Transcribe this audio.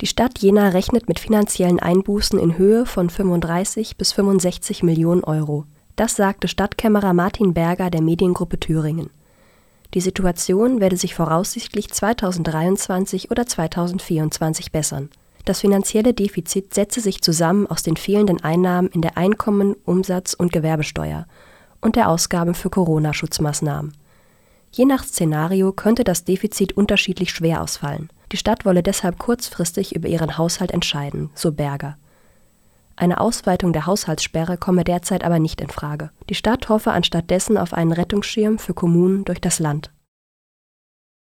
Die Stadt Jena rechnet mit finanziellen Einbußen in Höhe von 35 bis 65 Millionen Euro. Das sagte Stadtkämmerer Martin Berger der Mediengruppe Thüringen. Die Situation werde sich voraussichtlich 2023 oder 2024 bessern. Das finanzielle Defizit setze sich zusammen aus den fehlenden Einnahmen in der Einkommen Umsatz und Gewerbesteuer und der Ausgaben für Corona-Schutzmaßnahmen. Je nach Szenario könnte das Defizit unterschiedlich schwer ausfallen. Die Stadt wolle deshalb kurzfristig über ihren Haushalt entscheiden, so Berger. Eine Ausweitung der Haushaltssperre komme derzeit aber nicht in Frage. Die Stadt hoffe anstattdessen auf einen Rettungsschirm für Kommunen durch das Land